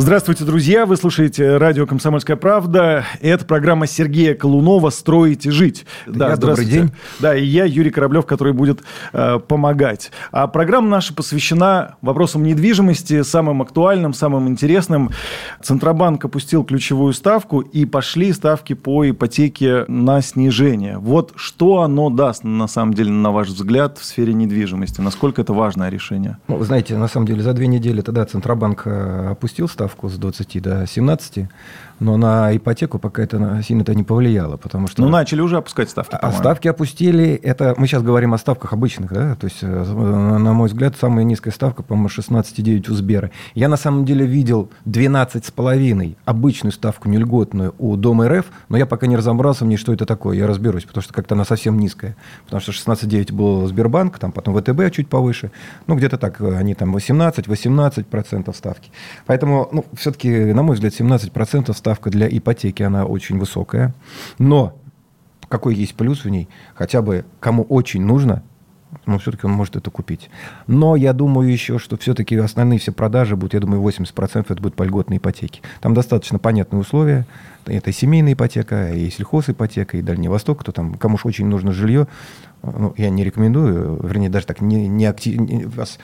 Здравствуйте, друзья! Вы слушаете радио «Комсомольская правда». Это программа Сергея Колунова «Строить и жить». Да, добрый день. Да, и я, Юрий Кораблев, который будет э, помогать. А программа наша посвящена вопросам недвижимости, самым актуальным, самым интересным. Центробанк опустил ключевую ставку, и пошли ставки по ипотеке на снижение. Вот что оно даст, на самом деле, на ваш взгляд, в сфере недвижимости? Насколько это важное решение? Ну, вы знаете, на самом деле, за две недели тогда Центробанк э, опустил ставку ставку с 20 до 17, но на ипотеку пока это сильно-то не повлияло, потому что... Ну, начали уже опускать ставки, А ставки опустили, это... Мы сейчас говорим о ставках обычных, да, то есть, э, на мой взгляд, самая низкая ставка, по-моему, 16,9 у Сбера. Я, на самом деле, видел 12,5 обычную ставку, не льготную, у Дома РФ, но я пока не разобрался в ней, что это такое, я разберусь, потому что как-то она совсем низкая. Потому что 16,9 был Сбербанк, там потом ВТБ чуть повыше, ну, где-то так, они там 18-18% ставки. Поэтому, ну, все-таки, на мой взгляд, 17% ставки ставка для ипотеки, она очень высокая. Но какой есть плюс в ней? Хотя бы кому очень нужно, но все-таки он может это купить. Но я думаю еще, что все-таки основные все продажи будут, я думаю, 80% это будут по льготной ипотеке. Там достаточно понятные условия. Это и семейная ипотека, и сельхозипотека, и Дальний Восток. Кто там, кому же очень нужно жилье, ну, я не рекомендую, вернее, даже так не, не актив, не, вас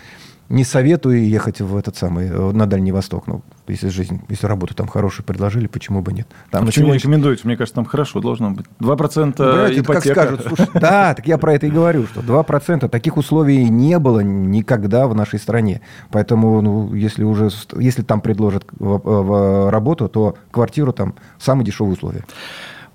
не советую ехать в этот самый, э, на Дальний Восток. Ну, если жизнь, если работу там хорошую предложили, почему бы нет? Там а почему не рекомендуете? Мне кажется, там хорошо должно быть. 2% Брать, ипотека. как скажут. Слушай, да, так я про это и говорю, что 2% таких условий не было никогда в нашей стране. Поэтому, ну, если уже, если там предложат в, в работу, то квартиру там самые дешевые условия.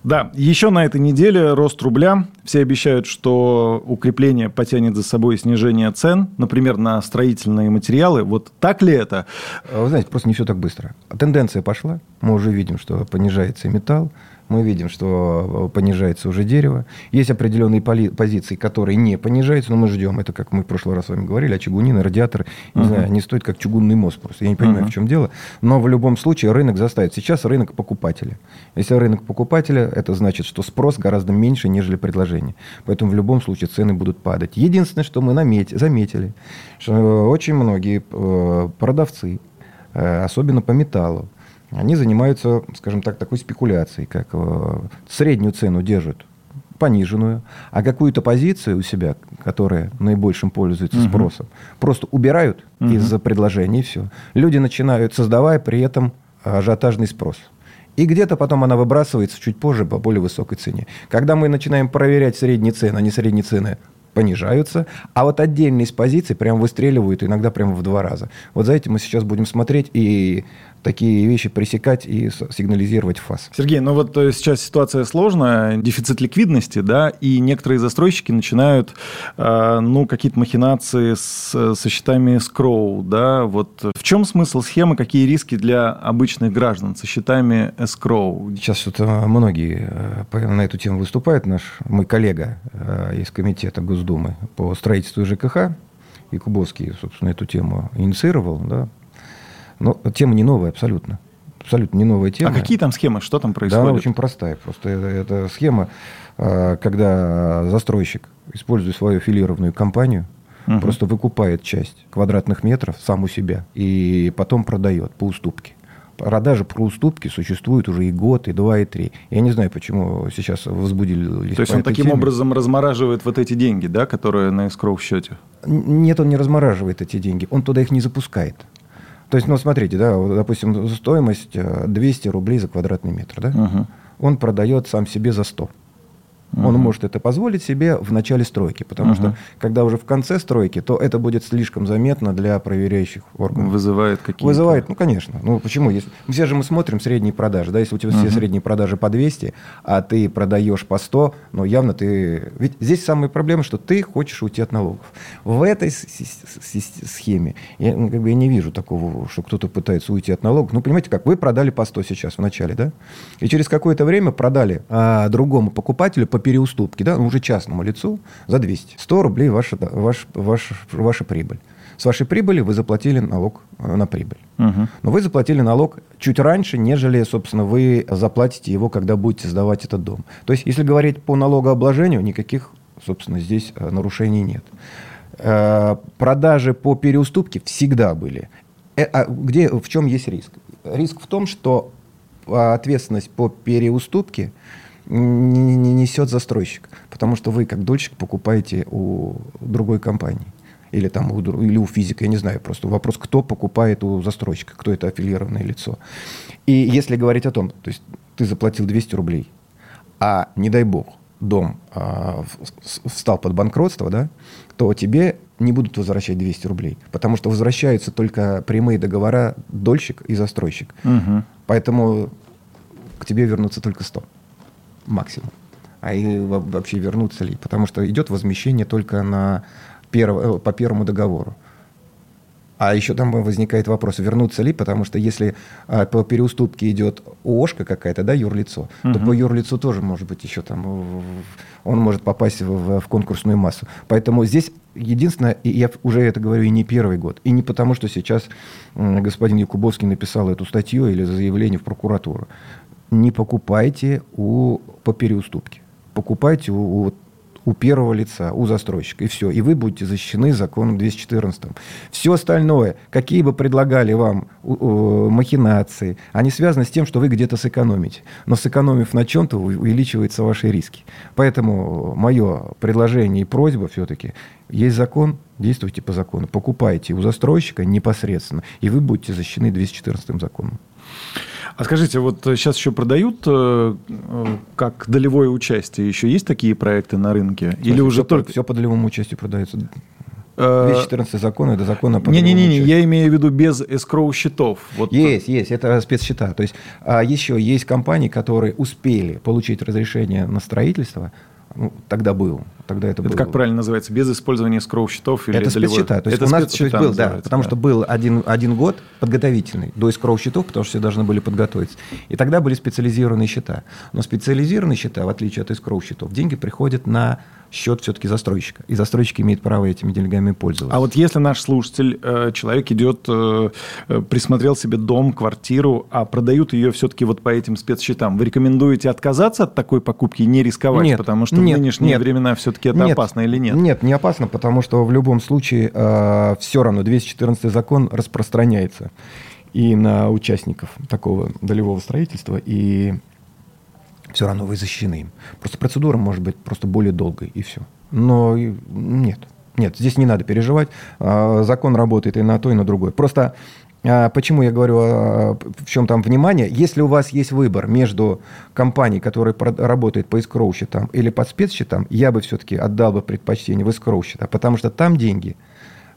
Да, еще на этой неделе рост рубля. Все обещают, что укрепление потянет за собой снижение цен, например, на строительные материалы. Вот так ли это? Вы знаете, просто не все так быстро. Тенденция пошла. Мы уже видим, что понижается металл, мы видим, что э, понижается уже дерево. Есть определенные позиции, которые не понижаются, но мы ждем. Это, как мы в прошлый раз с вами говорили, а чугунины, радиаторы, не uh-huh. знаю, они стоят как чугунный мост просто. Я не понимаю, uh-huh. в чем дело. Но в любом случае рынок заставит. Сейчас рынок покупателя. Если рынок покупателя, это значит, что спрос гораздо меньше, нежели предложение. Поэтому в любом случае цены будут падать. Единственное, что мы наметили, заметили, что очень многие э, продавцы, э, особенно по металлу, они занимаются, скажем так, такой спекуляцией, как э, среднюю цену держат пониженную, а какую-то позицию у себя, которая наибольшим пользуется угу. спросом, просто убирают угу. из-за предложений и все. Люди начинают, создавая при этом ажиотажный спрос. И где-то потом она выбрасывается чуть позже по более высокой цене. Когда мы начинаем проверять средние цены, не средние цены понижаются, а вот отдельные из позиций прям выстреливают, иногда прямо в два раза. Вот за этим мы сейчас будем смотреть, и такие вещи пресекать и сигнализировать ФАС. Сергей, ну вот э, сейчас ситуация сложная, дефицит ликвидности, да, и некоторые застройщики начинают, э, ну, какие-то махинации с, со счетами скроу, да, вот в чем смысл схемы, какие риски для обычных граждан со счетами escrow? Сейчас вот э, многие на эту тему выступают, наш, мой коллега из комитета Госдумы по строительству ЖКХ, Якубовский, собственно, эту тему инициировал, да, но тема не новая абсолютно. Абсолютно не новая тема. А какие там схемы? Что там происходит? Да, очень простая. Просто это, это схема, а, когда застройщик, используя свою филированную компанию, угу. просто выкупает часть квадратных метров сам у себя и потом продает по уступке продажи про уступки существуют уже и год, и два, и три. Я не знаю, почему сейчас возбудили. То есть он таким теме. образом размораживает вот эти деньги, да, которые на escrow счете? Нет, он не размораживает эти деньги, он туда их не запускает. То есть, ну, смотрите, да, вот, допустим, стоимость 200 э, рублей за квадратный метр, да? Угу. Он продает сам себе за 100. Угу. Он может это позволить себе в начале стройки, потому угу. что когда уже в конце стройки, то это будет слишком заметно для проверяющих органов. Вызывает какие-то... Вызывает, ну, конечно. Ну, почему? Если... Все же мы смотрим средние продажи, да, если у тебя угу. все средние продажи по 200, а ты продаешь по 100, ну, явно ты... Ведь здесь самая проблема, что ты хочешь уйти от налогов. В этой схеме я, ну, как бы, я не вижу такого, что кто-то пытается уйти от налогов. Ну, понимаете, как вы продали по 100 сейчас в начале, да? И через какое-то время продали а, другому покупателю по переуступке, да, ну, уже частному лицу за 200. 100 рублей ваша, ваш, ваш, ваша прибыль. С вашей прибыли вы заплатили налог э, на прибыль. Угу. Но вы заплатили налог чуть раньше, нежели, собственно, вы заплатите его, когда будете сдавать этот дом. То есть, если говорить по налогообложению, никаких, собственно, здесь э, нарушений нет. Э, продажи по переуступке всегда были. А где, в чем есть риск? Риск в том, что ответственность по переуступке не несет застройщик, потому что вы, как дольщик, покупаете у другой компании или, там, у, или у физика, я не знаю, просто вопрос, кто покупает у застройщика, кто это аффилированное лицо. И если говорить о том, то есть ты заплатил 200 рублей, а, не дай бог, дом а, встал под банкротство, да, то тебе не будут возвращать 200 рублей, потому что возвращаются только прямые договора дольщик и застройщик. Угу. Поэтому к тебе вернутся только 100 максимум. А и вообще вернутся ли? Потому что идет возмещение только на перв, э, по первому договору. А еще там возникает вопрос, вернуться ли, потому что если а, по переуступке идет ООшка какая-то, да, юрлицо, угу. то по юрлицу тоже может быть еще там, он может попасть в, в конкурсную массу. Поэтому здесь единственное, и я уже это говорю и не первый год, и не потому, что сейчас господин Якубовский написал эту статью или заявление в прокуратуру. Не покупайте у, по переуступке. Покупайте у, у у первого лица, у застройщика, и все. И вы будете защищены законом 214. Все остальное, какие бы предлагали вам махинации, они связаны с тем, что вы где-то сэкономите. Но сэкономив на чем-то, увеличиваются ваши риски. Поэтому мое предложение и просьба все-таки, есть закон, действуйте по закону. Покупайте у застройщика непосредственно, и вы будете защищены 214 законом. А скажите, вот сейчас еще продают э, э, как долевое участие? Еще есть такие проекты на рынке? Или уже все только... По, все по долевому участию продается. 214 э, закон это закон о Не-не-не, я имею в виду без эскроу счетов. Вот. Есть, есть, это спецсчета. То есть а еще есть компании, которые успели получить разрешение на строительство, ну, тогда был. Тогда это, это было. как правильно называется? Без использования скроу-счетов? Или это спецсчета. То есть это у нас есть был, да, потому да. что был один, один год подготовительный до скроу-счетов, потому что все должны были подготовиться. И тогда были специализированные счета. Но специализированные счета, в отличие от скроу-счетов, деньги приходят на счет все-таки застройщика. И застройщик имеет право этими деньгами пользоваться. А вот если наш слушатель, э, человек идет, э, э, присмотрел себе дом, квартиру, а продают ее все-таки вот по этим спецсчетам, вы рекомендуете отказаться от такой покупки и не рисковать? Нет, потому что нет, в нынешние нет, времена все-таки это нет, опасно или нет? Нет, не опасно, потому что в любом случае э, все равно 214 закон распространяется и на участников такого долевого строительства, и все равно вы защищены им. Просто процедура может быть просто более долгой, и все. Но нет, нет, здесь не надо переживать. А, закон работает и на то, и на другое. Просто почему я говорю, а, в чем там внимание? Если у вас есть выбор между компанией, которая работает по escrow счетам или по спецсчетам, я бы все-таки отдал бы предпочтение в escrow счета, потому что там деньги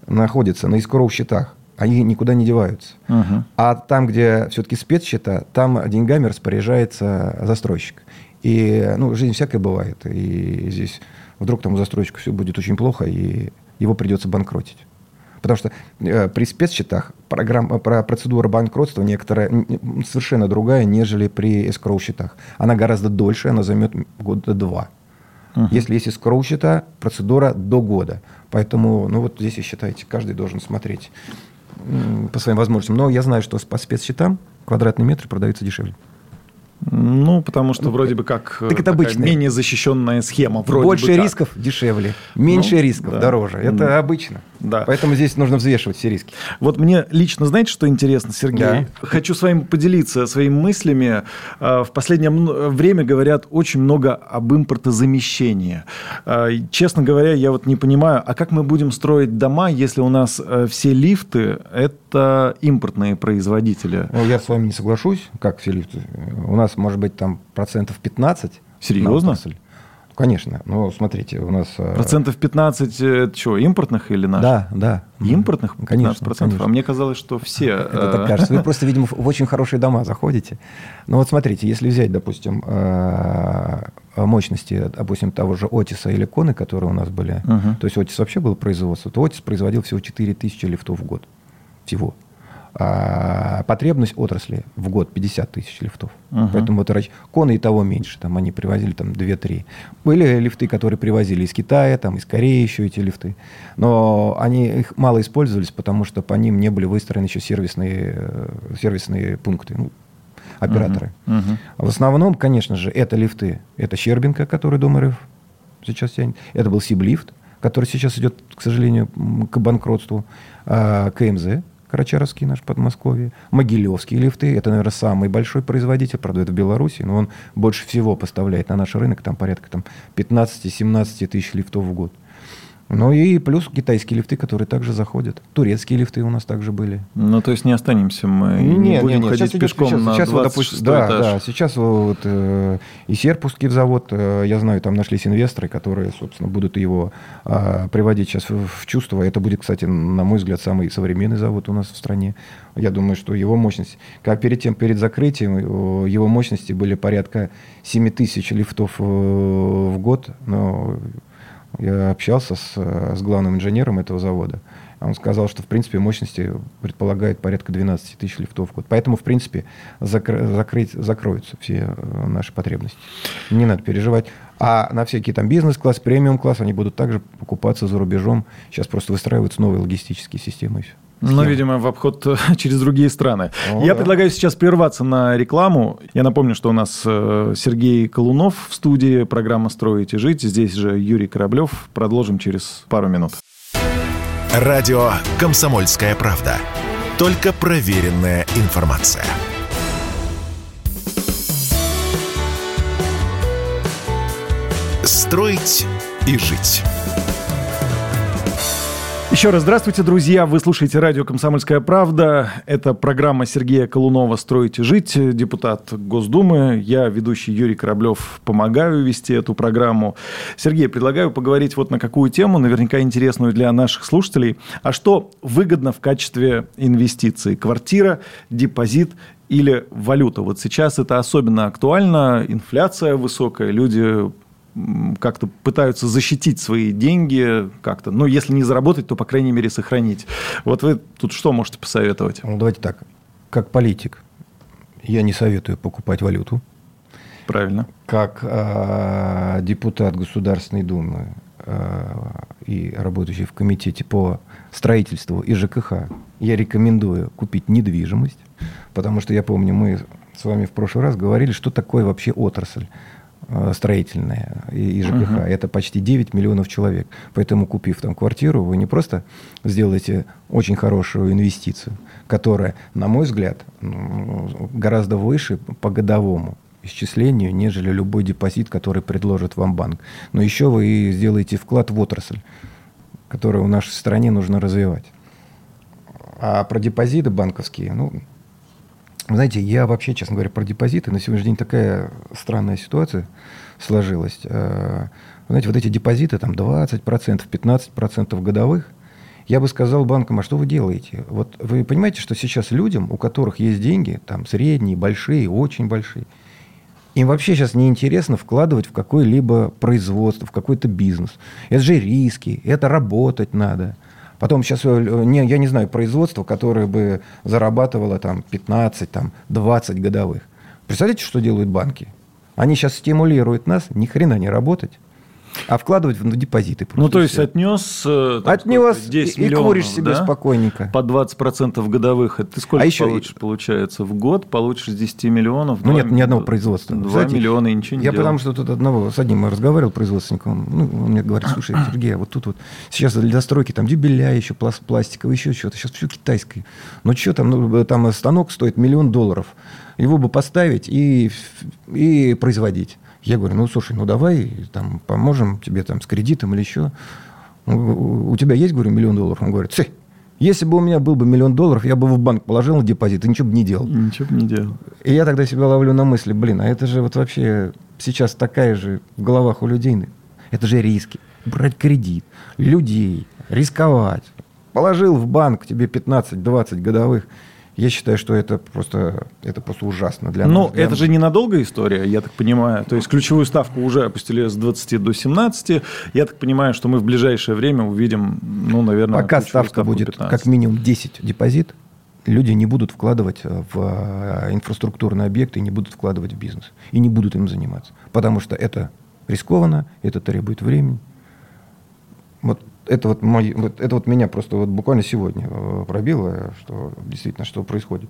находятся на escrow счетах они никуда не деваются. Угу. А там, где все-таки спецсчета, там деньгами распоряжается застройщик. И ну, жизнь всякая бывает. И здесь вдруг там у застройщика все будет очень плохо, и его придется банкротить. Потому что э, при спецсчетах программа, про процедура банкротства некоторая совершенно другая, нежели при эскроу счетах. Она гораздо дольше, она займет года два. Uh-huh. Если есть эскроу счета, процедура до года. Поэтому, ну вот здесь, и считайте, каждый должен смотреть по своим возможностям. Но я знаю, что по спецсчетам квадратный метр продается дешевле. Ну, потому что ну, вроде бы как так это обычная. менее защищенная схема. Вроде Больше бы рисков дешевле, меньше ну, рисков да. дороже. Это mm. обычно. Да. Поэтому здесь нужно взвешивать все риски. Вот мне лично, знаете, что интересно, Сергей? Да. Хочу с вами поделиться своими мыслями. А, в последнее время говорят очень много об импортозамещении. А, честно говоря, я вот не понимаю, а как мы будем строить дома, если у нас э, все лифты – это импортные производители? Ну, я с вами не соглашусь, как все лифты. У нас, может быть, там процентов 15 Серьезно? Конечно. Ну, смотрите, у нас... Э, Процентов 15 это что, импортных или наших? Да, да. Импортных? 15%? Конечно, конечно. А мне казалось, что все... Это так э, кажется. Вы просто, видимо, в очень хорошие дома заходите. Ну вот смотрите, если взять, допустим, э, мощности, допустим, того же Отиса или Коны, которые у нас были, то есть Отис вообще был производство, то Отис производил всего 4000 лифтов в год. Всего. А потребность отрасли в год 50 тысяч лифтов. Угу. Поэтому вот коны и того меньше. Там они привозили там 2-3. Были лифты, которые привозили из Китая, там, из Кореи еще эти лифты. Но они их мало использовались, потому что по ним не были выстроены еще сервисные, э, сервисные пункты. Ну, операторы. Uh-huh. Uh-huh. В основном, конечно же, это лифты. Это Щербинка, который Дом РФ сейчас тянет. Это был Сиблифт, который сейчас идет, к сожалению, к банкротству. А, КМЗ, Карачаровский наш Подмосковье. Могилевские лифты. Это, наверное, самый большой производитель. Правда, это в Беларуси, но он больше всего поставляет на наш рынок. Там порядка там, 15-17 тысяч лифтов в год. Ну и плюс китайские лифты, которые также заходят. Турецкие лифты у нас также были. Ну, то есть не останемся мы, не, не будем не, не. ходить сейчас пешком сейчас, на сейчас 26 вот, допустим, да, этаж. Да, сейчас вот э, и Серпусский завод, э, я знаю, там нашлись инвесторы, которые, собственно, будут его э, приводить сейчас в, в чувство. Это будет, кстати, на мой взгляд, самый современный завод у нас в стране. Я думаю, что его мощность, как перед тем, перед закрытием, э, его мощности были порядка 7 тысяч лифтов э, в год, но я общался с, с главным инженером этого завода. Он сказал, что, в принципе, мощности предполагает порядка 12 тысяч лифтов в год. Поэтому, в принципе, закры, закрыть, закроются все э, наши потребности. Не надо переживать. А на всякие там бизнес-класс, премиум-класс, они будут также покупаться за рубежом. Сейчас просто выстраиваются новые логистические системы. И все. Ну, видимо, в обход э, через другие страны. О, Я да. предлагаю сейчас прерваться на рекламу. Я напомню, что у нас э, Сергей Колунов в студии, программа «Строить и жить». Здесь же Юрий Кораблев. Продолжим через пару минут. Радио «Комсомольская правда». Только проверенная информация. «Строить и жить». Еще раз здравствуйте, друзья. Вы слушаете радио «Комсомольская правда». Это программа Сергея Колунова «Строить и жить», депутат Госдумы. Я, ведущий Юрий Кораблев, помогаю вести эту программу. Сергей, предлагаю поговорить вот на какую тему, наверняка интересную для наших слушателей. А что выгодно в качестве инвестиций? Квартира, депозит или валюта? Вот сейчас это особенно актуально. Инфляция высокая, люди как-то пытаются защитить свои деньги как-то. Ну, если не заработать, то, по крайней мере, сохранить. Вот вы тут что можете посоветовать? Ну, давайте так. Как политик, я не советую покупать валюту. Правильно. Как э, депутат Государственной Думы э, и работающий в комитете по строительству и ЖКХ, я рекомендую купить недвижимость, потому что я помню, мы с вами в прошлый раз говорили, что такое вообще отрасль. Э, строительная и ЖКХ. Угу. Это почти 9 миллионов человек. Поэтому, купив там квартиру, вы не просто сделаете очень хорошую инвестицию, которая, на мой взгляд, гораздо выше по годовому исчислению, нежели любой депозит, который предложит вам банк. Но еще вы сделаете вклад в отрасль, которую в нашей стране нужно развивать. А про депозиты банковские, ну, знаете, я вообще, честно говоря, про депозиты. На сегодняшний день такая странная ситуация сложилась. Э, знаете, вот эти депозиты, там 20%, 15% годовых, я бы сказал банкам, а что вы делаете? Вот вы понимаете, что сейчас людям, у которых есть деньги, там средние, большие, очень большие, им вообще сейчас неинтересно вкладывать в какое-либо производство, в какой-то бизнес. Это же риски, это работать надо. Потом сейчас, э, не, я не знаю, производство, которое бы зарабатывало там 15, там, 20 годовых. Представляете, что делают банки? Они сейчас стимулируют нас ни хрена не работать а вкладывать в депозиты. Ну, то есть, отнес, э, там, отнес 10 и, миллионов, куришь себе да? спокойненько. По 20% годовых. Это ты сколько а еще... получишь, получается? В год получишь с 10 миллионов? Ну, 2, нет ни одного производства. 2 Знаете, миллиона и ничего не Я делал. потому что тут одного, с одним разговаривал производственником, ну, он мне говорит, слушай, Сергей, а вот тут вот сейчас для застройки там дюбеля еще пластиковый, еще что-то, сейчас все китайское. Ну, что там, ну, там станок стоит миллион долларов. Его бы поставить и, и производить. Я говорю, ну, слушай, ну, давай там поможем тебе там с кредитом или еще. У тебя есть, говорю, миллион долларов? Он говорит, Ци, если бы у меня был бы миллион долларов, я бы в банк положил на депозит и ничего бы не делал. Ничего бы не делал. И я тогда себя ловлю на мысли, блин, а это же вот вообще сейчас такая же в головах у людей. Это же риски. Брать кредит, людей, рисковать. Положил в банк тебе 15-20 годовых – я считаю, что это просто, это просто ужасно для ну, нас. Ну, это же ненадолго история, я так понимаю. То есть ключевую ставку уже опустили с 20 до 17. Я так понимаю, что мы в ближайшее время увидим, ну, наверное, Пока ставка будет 15. как минимум 10 депозит, люди не будут вкладывать в э, инфраструктурные объекты, не будут вкладывать в бизнес. И не будут им заниматься. Потому что это рискованно, это требует времени. Вот это вот, мой, вот, это вот меня просто вот буквально сегодня э, пробило, что действительно, что происходит.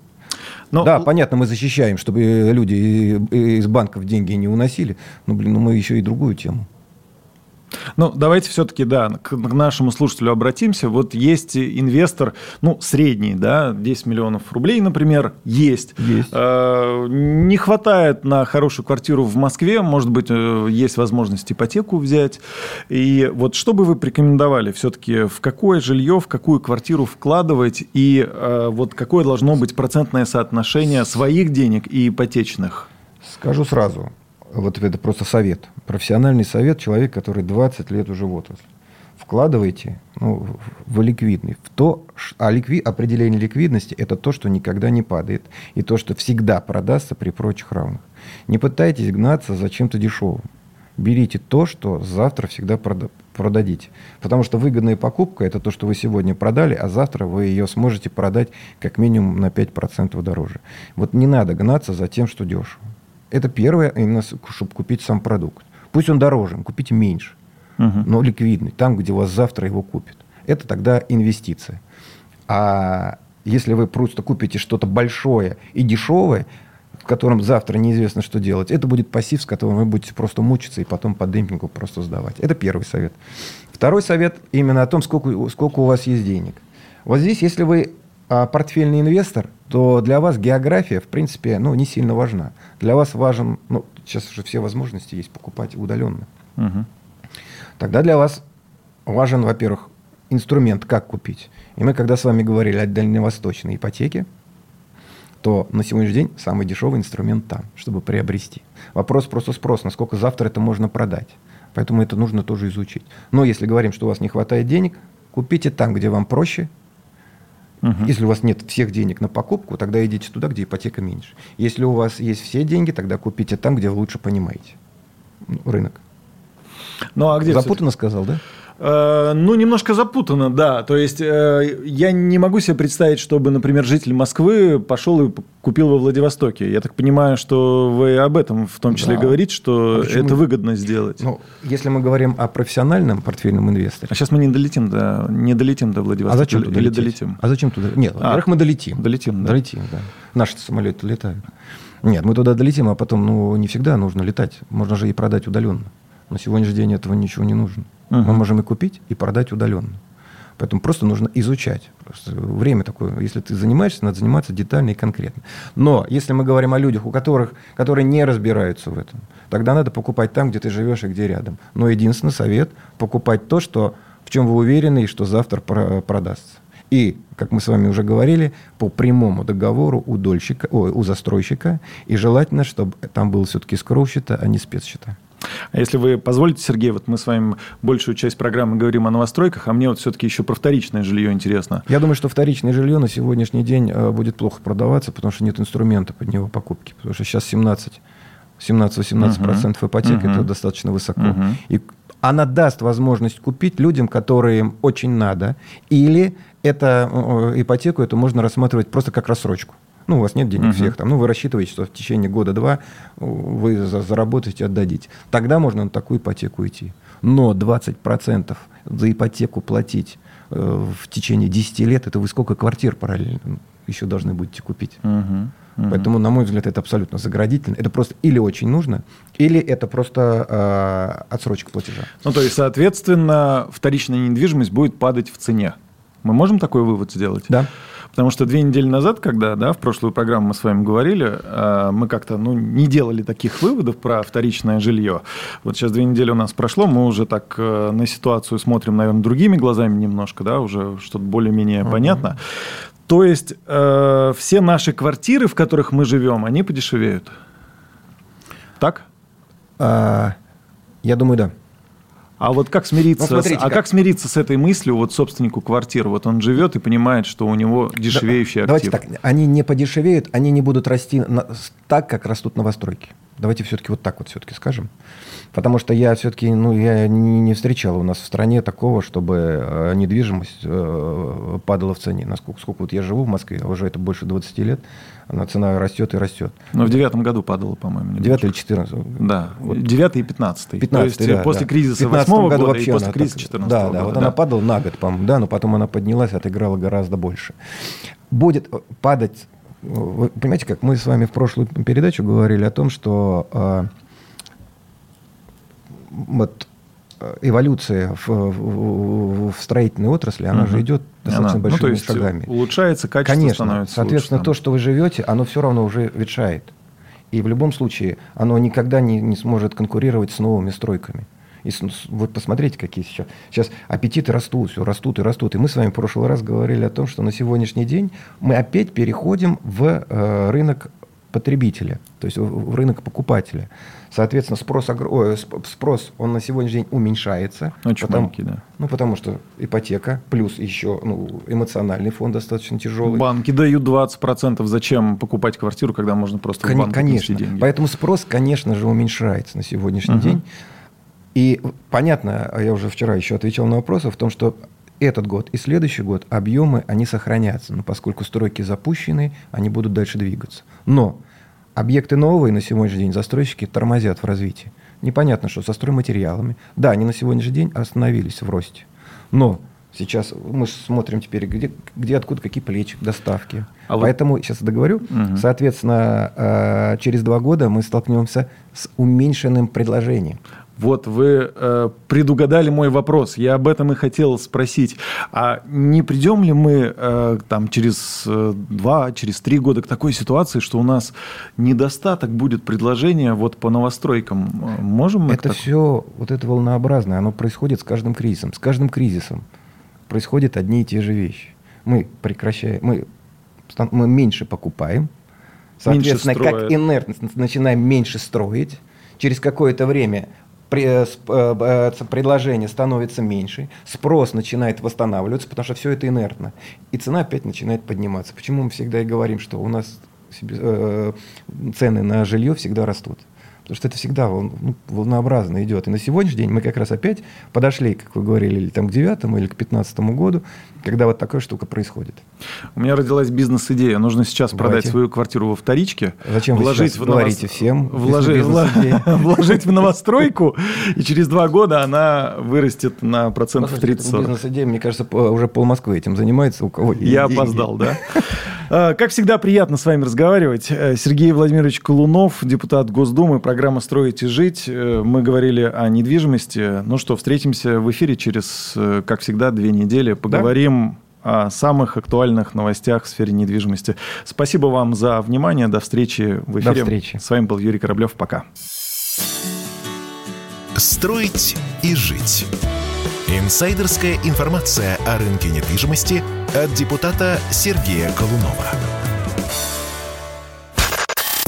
Но... Да, понятно, мы защищаем, чтобы люди из банков деньги не уносили, но, блин, ну мы еще и другую тему. Ну, давайте все-таки, да, к, нашему слушателю обратимся. Вот есть инвестор, ну, средний, да, 10 миллионов рублей, например, есть. Есть. Э, не хватает на хорошую квартиру в Москве, может быть, э, есть возможность ипотеку взять. И вот что бы вы порекомендовали все-таки, в какое жилье, в какую квартиру вкладывать, и э, вот какое должно быть процентное соотношение своих денег и ипотечных? Скажу сразу, вот это просто совет, профессиональный совет человек, который 20 лет уже в отрасли. Вкладывайте ну, в ликвидный, в то, а ликви, определение ликвидности – это то, что никогда не падает, и то, что всегда продастся при прочих равных. Не пытайтесь гнаться за чем-то дешевым. Берите то, что завтра всегда прода продадите. Потому что выгодная покупка – это то, что вы сегодня продали, а завтра вы ее сможете продать как минимум на 5% дороже. Вот не надо гнаться за тем, что дешево. Это первое, именно, чтобы купить сам продукт. Пусть он дороже, купите меньше, угу. но ликвидный, там, где вас завтра его купят. Это тогда инвестиция. А если вы просто купите что-то большое и дешевое, в котором завтра неизвестно, что делать, это будет пассив, с которым вы будете просто мучиться и потом по демпингу просто сдавать. Это первый совет. Второй совет именно о том, сколько, сколько у вас есть денег. Вот здесь, если вы а, портфельный инвестор, то для вас география, в принципе, ну, не сильно важна. Для вас важен, ну, сейчас уже все возможности есть покупать удаленно. Угу. Тогда для вас важен, во-первых, инструмент, как купить. И мы, когда с вами говорили о дальневосточной ипотеке, то на сегодняшний день самый дешевый инструмент там, чтобы приобрести. Вопрос просто спрос, насколько завтра это можно продать. Поэтому это нужно тоже изучить. Но если говорим, что у вас не хватает денег, купите там, где вам проще, Угу. Если у вас нет всех денег на покупку, тогда идите туда, где ипотека меньше. Если у вас есть все деньги, тогда купите там, где вы лучше понимаете ну, рынок. Ну, а где Запутанно сказал, да? Э, ну, немножко запутано, да. То есть э, я не могу себе представить, чтобы, например, житель Москвы пошел и купил во Владивостоке. Я так понимаю, что вы об этом в том числе да. говорите, что а это выгодно сделать. Ну, если мы говорим о профессиональном портфельном инвесторе. А сейчас мы не долетим до, не долетим до Владивостока. А зачем туда Или лететь? долетим? А зачем туда? Нет, а, во-первых, мы долетим. Долетим, да. Долетим, да. Наши самолеты летают. Нет, мы туда долетим, а потом, ну, не всегда нужно летать. Можно же и продать удаленно. На сегодняшний день этого ничего не нужно. Uh-huh. Мы можем и купить, и продать удаленно. Поэтому просто нужно изучать. Просто время такое. Если ты занимаешься, надо заниматься детально и конкретно. Но если мы говорим о людях, у которых, которые не разбираются в этом, тогда надо покупать там, где ты живешь и где рядом. Но единственный совет – покупать то, что, в чем вы уверены и что завтра продастся. И, как мы с вами уже говорили, по прямому договору у, дольщика, о, у застройщика. И желательно, чтобы там был все-таки скроу-счета, а не спецсчета. А если вы позволите, Сергей, вот мы с вами большую часть программы говорим о новостройках, а мне вот все-таки еще про вторичное жилье интересно. Я думаю, что вторичное жилье на сегодняшний день э, будет плохо продаваться, потому что нет инструмента под него покупки. Потому что сейчас 17 17-18% uh-huh. ипотек uh-huh. это достаточно высоко. Uh-huh. И она даст возможность купить людям, которым очень надо, или это э, ипотеку эту можно рассматривать просто как рассрочку. Ну, у вас нет денег uh-huh. всех там. Ну, вы рассчитываете, что в течение года-два вы заработаете, отдадите. Тогда можно на такую ипотеку идти. Но 20% за ипотеку платить э, в течение 10 лет, это вы сколько квартир параллельно еще должны будете купить. Uh-huh. Uh-huh. Поэтому, на мой взгляд, это абсолютно заградительно. Это просто или очень нужно, или это просто э, отсрочка платежа. Ну, то есть, соответственно, вторичная недвижимость будет падать в цене. Мы можем такой вывод сделать? Да. Потому что две недели назад, когда да, в прошлую программу мы с вами говорили, э, мы как-то ну, не делали таких выводов про вторичное жилье. Вот сейчас две недели у нас прошло, мы уже так э, на ситуацию смотрим, наверное, другими глазами немножко, да, уже что-то более-менее uh-huh. понятно. То есть э, все наши квартиры, в которых мы живем, они подешевеют. Так? А, я думаю, да. А вот как смириться, ну, смотрите, с, а как... как смириться с этой мыслью вот собственнику квартиры? Вот он живет и понимает, что у него дешевеющий да, актив. Давайте так, они не подешевеют, они не будут расти на, так, как растут новостройки. Давайте все-таки вот так вот все-таки скажем. Потому что я все-таки, ну, я не, не встречал у нас в стране такого, чтобы э, недвижимость э, падала в цене. Насколько сколько вот я живу в Москве, уже это больше 20 лет, она цена растет и растет. Но в девятом году падала, по-моему. Девятый или четырнадцатый? Да, девятый и пятнадцатый. Пятнадцатый, есть да, после да. кризиса В 15 восьмого года вообще и после кризиса четырнадцатого Да, года. да, вот она падала на год, по-моему, да, но потом она поднялась, отыграла гораздо больше. Будет э, падать, э, вы понимаете, как мы с вами в прошлую передачу говорили о том, что э, вот эволюция в, в- в строительной отрасли, она Мгм. же идет достаточно Она, ну, большими то есть шагами. улучшается, качество Конечно. становится Соответственно, лучше, то, что вы живете, оно все равно уже ветшает. И в любом случае оно никогда не, не сможет конкурировать с новыми стройками. И вот посмотрите, какие сейчас. Сейчас аппетиты растут, все растут и растут. И мы с вами в прошлый раз говорили о том, что на сегодняшний день мы опять переходим в э, рынок потребителя, то есть в, в рынок покупателя. Соответственно, спрос, сп- спрос он на сегодняшний день уменьшается. Очень потому- маленький, да. Ну, потому что ипотека, плюс еще ну, эмоциональный фон достаточно тяжелый. Банки дают 20%. Зачем покупать квартиру, когда можно просто в Кон- банк Конечно. деньги? Поэтому спрос, конечно же, уменьшается на сегодняшний Мгм. день. И понятно, я уже вчера еще отвечал на вопросы, в том, что этот год и следующий год объемы, они сохранятся. Но поскольку стройки запущены, они будут дальше двигаться. Но объекты новые на сегодняшний день застройщики тормозят в развитии. Непонятно, что со стройматериалами. Да, они на сегодняшний день остановились в росте. Но сейчас мы смотрим теперь, где, где откуда какие плечи, доставки. А Поэтому, сейчас договорю, Мгм. соответственно, э, через два года мы столкнемся с уменьшенным предложением. Вот вы э, предугадали мой вопрос. Я об этом и хотел спросить. А не придем ли мы э, там через э, два, через три года к такой ситуации, что у нас недостаток будет предложения вот по новостройкам? Можем мы это так- все, вот это волнообразное, оно происходит с каждым кризисом. С каждым кризисом происходят одни и те же вещи. Мы прекращаем, мы, мы меньше покупаем, соответственно, строят. как инертность начинаем меньше строить. Через какое-то время предложение становится меньше, спрос начинает восстанавливаться, потому что все это инертно. И цена опять начинает подниматься. Почему мы всегда и говорим, что у нас э, цены на жилье всегда растут? Потому что это всегда ну, волнообразно идет. И на сегодняшний день мы как раз опять подошли, как вы говорили, или там к девятому, или к пятнадцатому году, когда вот такая штука происходит. У меня родилась бизнес-идея. Нужно сейчас Давайте. продать свою квартиру во вторичке. Зачем вы сейчас говорите всем, вложи- вложить в новостройку, и через два года она вырастет на процентов Послушайте, 30 Бизнес-идея, мне кажется, уже пол Москвы этим занимается, у кого Я опоздал, да? А, Как всегда, приятно с вами разговаривать. Э, Сергей Владимирович Колунов, депутат Госдумы, программа «Строить и жить». Э, Мы говорили о недвижимости. Ну что, встретимся в эфире через, э, как всегда, две недели. Поговорим о самых актуальных новостях в сфере недвижимости. Спасибо вам за внимание. До встречи в эфире. встречи. С вами был Юрий Кораблев. Пока. Строить и жить. Инсайдерская информация о рынке недвижимости от депутата Сергея Колунова.